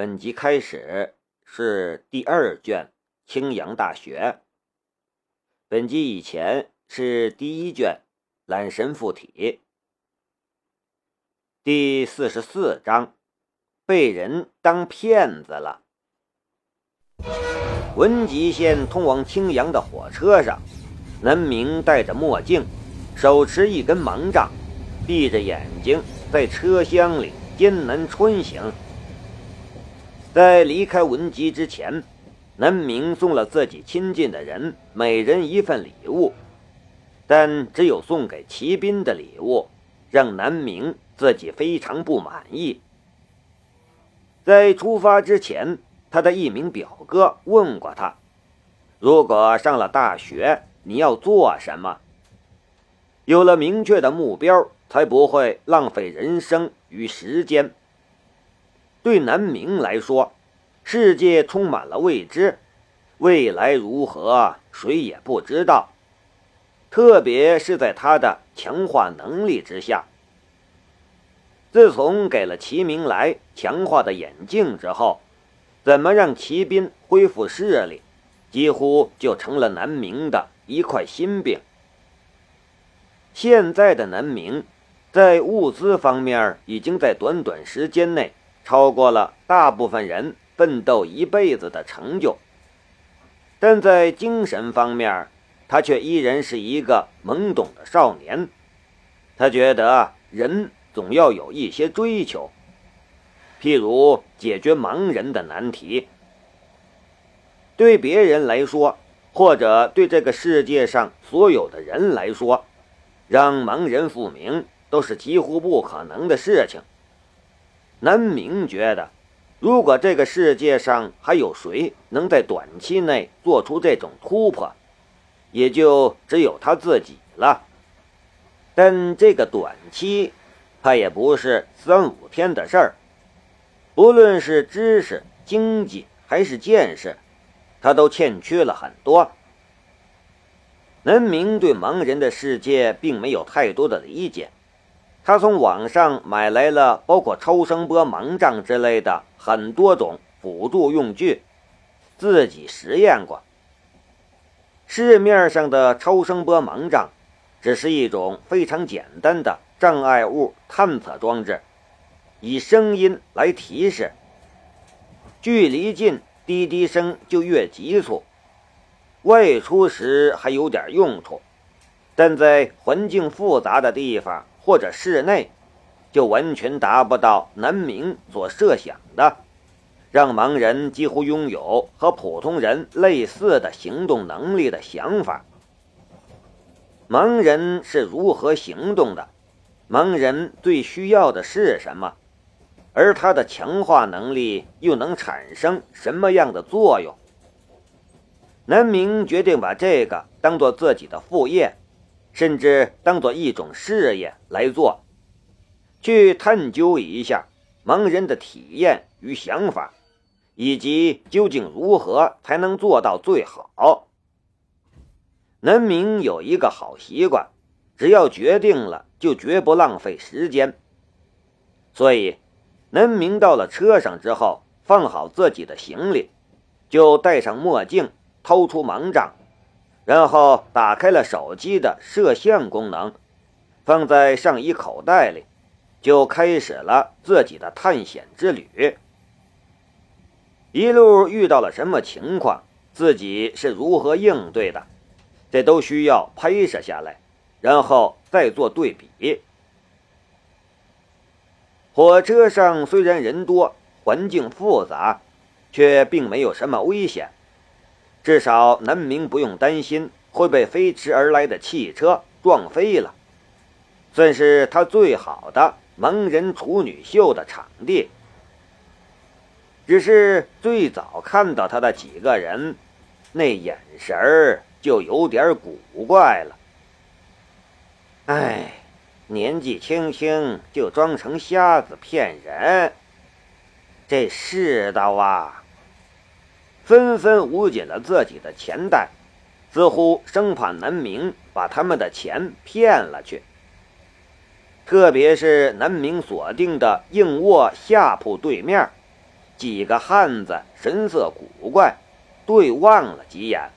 本集开始是第二卷《青阳大学》。本集以前是第一卷《懒神附体》。第四十四章，被人当骗子了。文集县通往青阳的火车上，南明戴着墨镜，手持一根盲杖，闭着眼睛在车厢里艰难穿行。在离开文集之前，南明送了自己亲近的人每人一份礼物，但只有送给骑兵的礼物，让南明自己非常不满意。在出发之前，他的一名表哥问过他：“如果上了大学，你要做什么？有了明确的目标，才不会浪费人生与时间。”对南明来说，世界充满了未知，未来如何，谁也不知道。特别是在他的强化能力之下。自从给了齐明来强化的眼镜之后，怎么让骑兵恢复视力，几乎就成了南明的一块心病。现在的南明，在物资方面已经在短短时间内。超过了大部分人奋斗一辈子的成就，但在精神方面，他却依然是一个懵懂的少年。他觉得人总要有一些追求，譬如解决盲人的难题。对别人来说，或者对这个世界上所有的人来说，让盲人复明都是几乎不可能的事情。南明觉得，如果这个世界上还有谁能在短期内做出这种突破，也就只有他自己了。但这个短期，怕也不是三五天的事儿。不论是知识、经济还是见识，他都欠缺了很多。南明对盲人的世界并没有太多的理解。他从网上买来了包括超声波盲杖之类的很多种辅助用具，自己实验过。市面上的超声波盲杖只是一种非常简单的障碍物探测装置，以声音来提示，距离近，滴滴声就越急促。外出时还有点用处，但在环境复杂的地方。或者室内，就完全达不到南明所设想的，让盲人几乎拥有和普通人类似的行动能力的想法。盲人是如何行动的？盲人最需要的是什么？而他的强化能力又能产生什么样的作用？南明决定把这个当做自己的副业。甚至当做一种事业来做，去探究一下盲人的体验与想法，以及究竟如何才能做到最好。南明有一个好习惯，只要决定了，就绝不浪费时间。所以，南明到了车上之后，放好自己的行李，就戴上墨镜，掏出盲杖。然后打开了手机的摄像功能，放在上衣口袋里，就开始了自己的探险之旅。一路遇到了什么情况，自己是如何应对的，这都需要拍摄下来，然后再做对比。火车上虽然人多，环境复杂，却并没有什么危险。至少南明不用担心会被飞驰而来的汽车撞飞了，算是他最好的盲人处女秀的场地。只是最早看到他的几个人，那眼神儿就有点古怪了。哎，年纪轻轻就装成瞎子骗人，这世道啊！纷纷捂紧了自己的钱袋，似乎生怕南明把他们的钱骗了去。特别是南明锁定的硬卧下铺对面，几个汉子神色古怪，对望了几眼。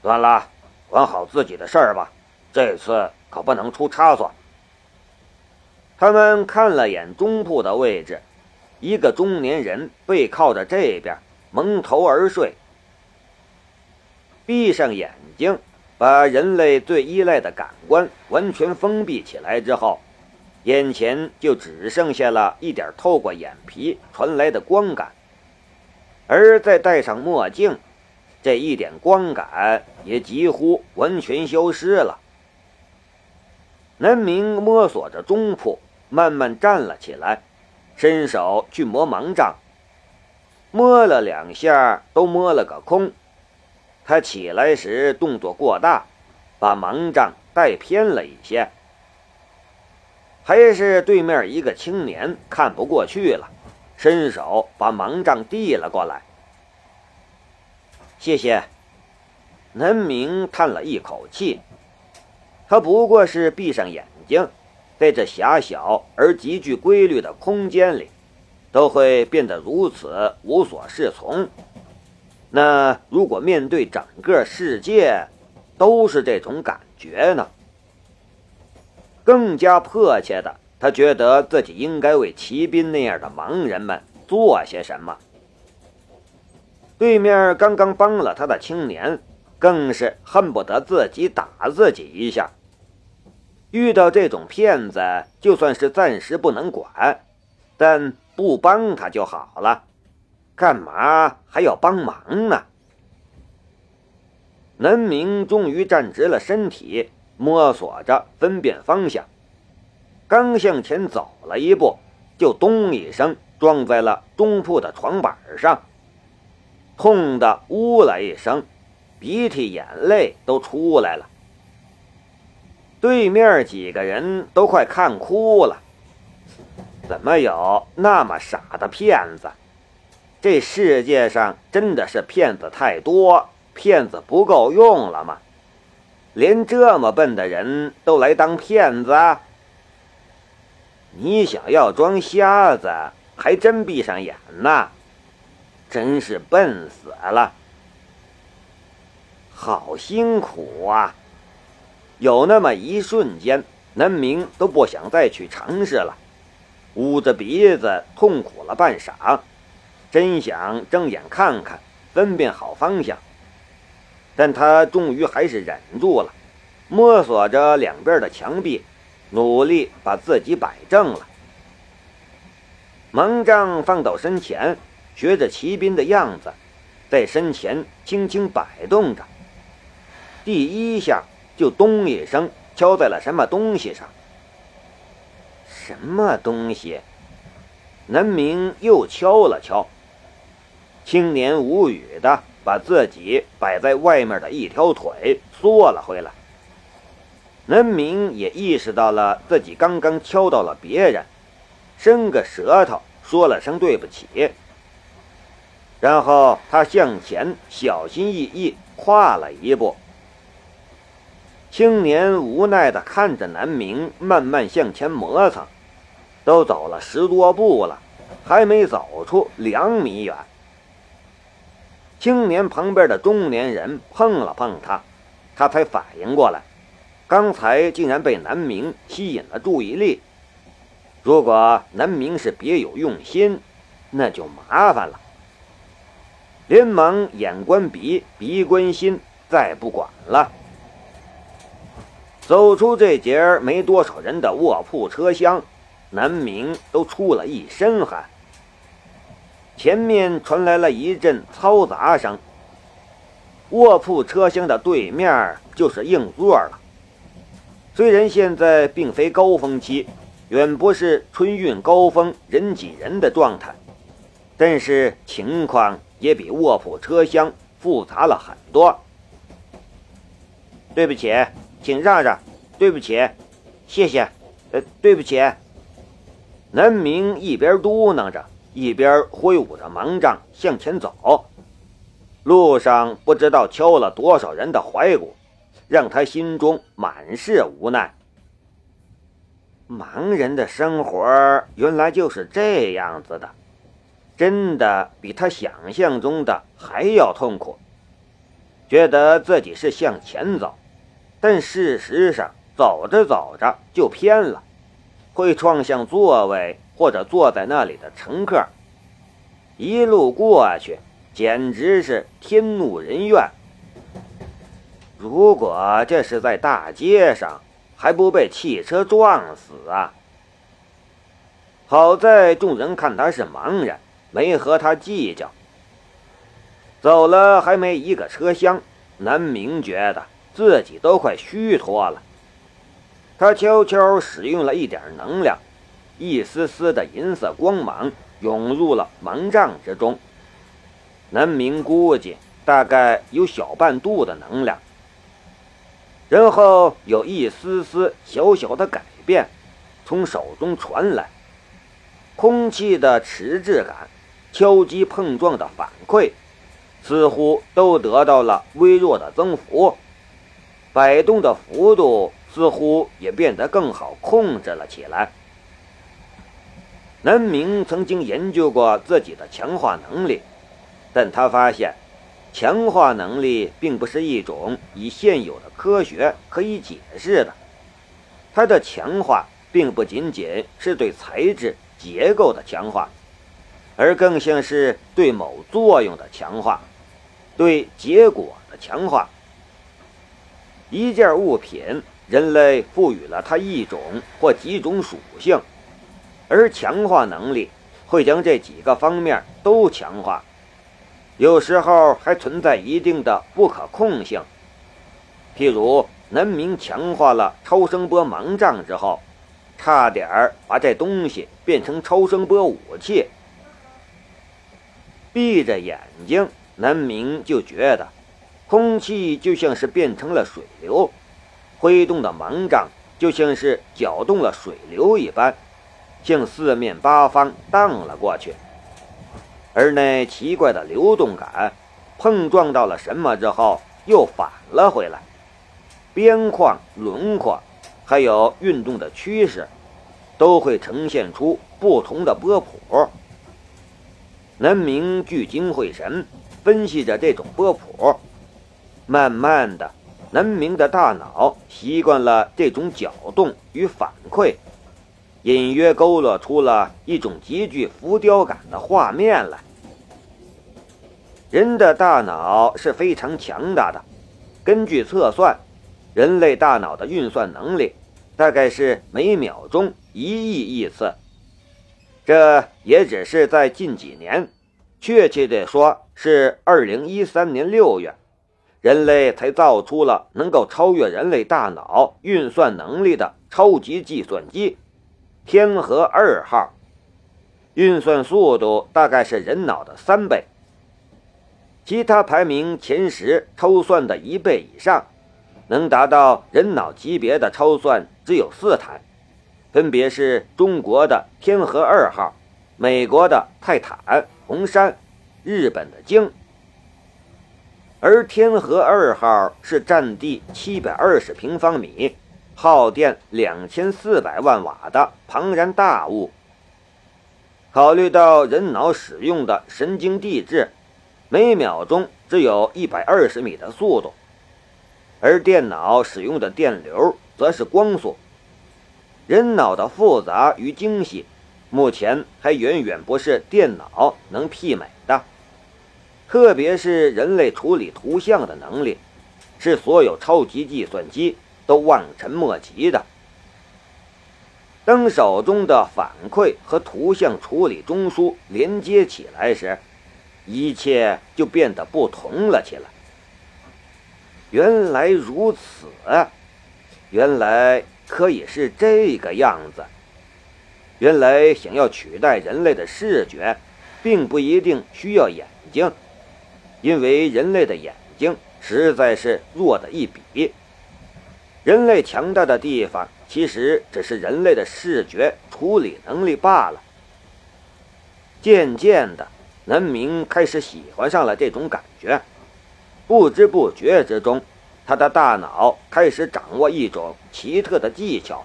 算了，管好自己的事儿吧，这次可不能出差错。他们看了眼中铺的位置，一个中年人背靠着这边，蒙头而睡。闭上眼睛，把人类最依赖的感官完全封闭起来之后，眼前就只剩下了一点透过眼皮传来的光感，而再戴上墨镜，这一点光感也几乎完全消失了。南明摸索着中铺。慢慢站了起来，伸手去摸盲杖，摸了两下都摸了个空。他起来时动作过大，把盲杖带偏了一些。还是对面一个青年看不过去了，伸手把盲杖递了过来。谢谢。南明叹了一口气，他不过是闭上眼睛。在这狭小而极具规律的空间里，都会变得如此无所适从。那如果面对整个世界，都是这种感觉呢？更加迫切的，他觉得自己应该为骑兵那样的盲人们做些什么。对面刚刚帮了他的青年，更是恨不得自己打自己一下。遇到这种骗子，就算是暂时不能管，但不帮他就好了。干嘛还要帮忙呢？南明终于站直了身体，摸索着分辨方向，刚向前走了一步，就咚一声撞在了中铺的床板上，痛得呜了一声，鼻涕眼泪都出来了。对面几个人都快看哭了，怎么有那么傻的骗子？这世界上真的是骗子太多，骗子不够用了吗？连这么笨的人都来当骗子？你想要装瞎子，还真闭上眼呢，真是笨死了，好辛苦啊！有那么一瞬间，南明都不想再去尝试了，捂着鼻子痛苦了半晌，真想睁眼看看，分辨好方向。但他终于还是忍住了，摸索着两边的墙壁，努力把自己摆正了。盲杖放到身前，学着骑兵的样子，在身前轻轻摆动着。第一下。就咚一声敲在了什么东西上。什么东西？南明又敲了敲。青年无语的把自己摆在外面的一条腿缩了回来。南明也意识到了自己刚刚敲到了别人，伸个舌头说了声对不起，然后他向前小心翼翼跨了一步。青年无奈地看着南明慢慢向前磨蹭，都走了十多步了，还没走出两米远。青年旁边的中年人碰了碰他，他才反应过来，刚才竟然被南明吸引了注意力。如果南明是别有用心，那就麻烦了。连忙眼观鼻，鼻观心，再不管了。走出这节没多少人的卧铺车厢，南明都出了一身汗。前面传来了一阵嘈杂声。卧铺车厢的对面就是硬座了。虽然现在并非高峰期，远不是春运高峰人挤人的状态，但是情况也比卧铺车厢复杂了很多。对不起。请让让，对不起，谢谢，呃，对不起。南明一边嘟囔着，一边挥舞着盲杖向前走。路上不知道敲了多少人的怀骨，让他心中满是无奈。盲人的生活原来就是这样子的。真的比他想象中的还要痛苦，觉得自己是向前走，但事实上走着走着就偏了，会撞向座位或者坐在那里的乘客。一路过去，简直是天怒人怨。如果这是在大街上，还不被汽车撞死啊！好在众人看他是盲人，没和他计较。走了还没一个车厢，南明觉得自己都快虚脱了。他悄悄使用了一点能量，一丝丝的银色光芒涌入了盲杖之中。南明估计大概有小半度的能量。然后有一丝丝小小的改变从手中传来，空气的迟滞感、敲击碰撞的反馈，似乎都得到了微弱的增幅，摆动的幅度似乎也变得更好控制了起来。南明曾经研究过自己的强化能力，但他发现。强化能力并不是一种以现有的科学可以解释的，它的强化并不仅仅是对材质结构的强化，而更像是对某作用的强化，对结果的强化。一件物品，人类赋予了它一种或几种属性，而强化能力会将这几个方面都强化。有时候还存在一定的不可控性，譬如南明强化了超声波盲杖之后，差点儿把这东西变成超声波武器。闭着眼睛，南明就觉得空气就像是变成了水流，挥动的盲杖就像是搅动了水流一般，向四面八方荡了过去。而那奇怪的流动感，碰撞到了什么之后，又返了回来。边框、轮廓，还有运动的趋势，都会呈现出不同的波谱。南明聚精会神分析着这种波谱，慢慢的，南明的大脑习惯了这种搅动与反馈。隐约勾勒出了一种极具浮雕感的画面来。人的大脑是非常强大的，根据测算，人类大脑的运算能力大概是每秒钟一亿亿次。这也只是在近几年，确切地说是二零一三年六月，人类才造出了能够超越人类大脑运算能力的超级计算机。天河二号，运算速度大概是人脑的三倍。其他排名前十超算的一倍以上，能达到人脑级别的超算只有四台，分别是中国的天河二号、美国的泰坦、红杉、日本的鲸。而天河二号是占地七百二十平方米。耗电两千四百万瓦的庞然大物。考虑到人脑使用的神经递质，每秒钟只有一百二十米的速度，而电脑使用的电流则是光速。人脑的复杂与精细，目前还远远不是电脑能媲美的。特别是人类处理图像的能力，是所有超级计算机。都望尘莫及的。当手中的反馈和图像处理中枢连接起来时，一切就变得不同了起来。原来如此，原来可以是这个样子。原来想要取代人类的视觉，并不一定需要眼睛，因为人类的眼睛实在是弱的一笔。人类强大的地方，其实只是人类的视觉处理能力罢了。渐渐的，南明开始喜欢上了这种感觉，不知不觉之中，他的大脑开始掌握一种奇特的技巧，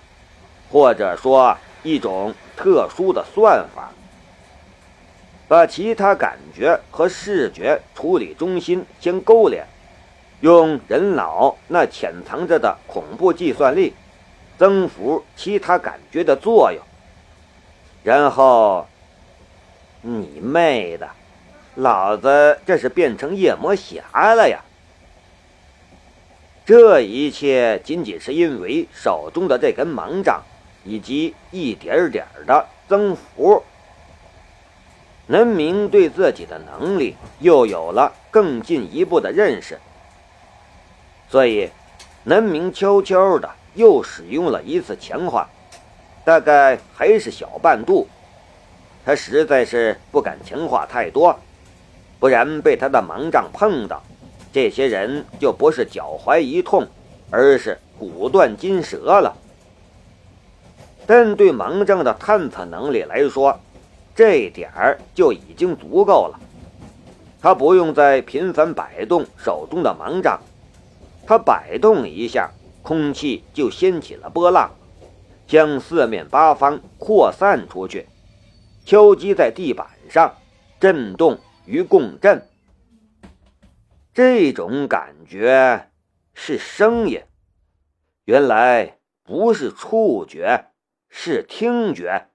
或者说一种特殊的算法。把其他感觉和视觉处理中心先勾连，用人脑那潜藏着的恐怖计算力，增幅其他感觉的作用。然后，你妹的，老子这是变成夜魔侠了呀！这一切仅仅是因为手中的这根盲杖，以及一点点的增幅。南明对自己的能力又有了更进一步的认识，所以南明悄悄的又使用了一次强化，大概还是小半度。他实在是不敢强化太多，不然被他的盲杖碰到，这些人就不是脚踝一痛，而是骨断筋折了。但对盲杖的探测能力来说，这点儿就已经足够了，他不用再频繁摆动手中的盲杖，他摆动一下，空气就掀起了波浪，将四面八方扩散出去，敲击在地板上，震动与共振。这种感觉是声音，原来不是触觉，是听觉。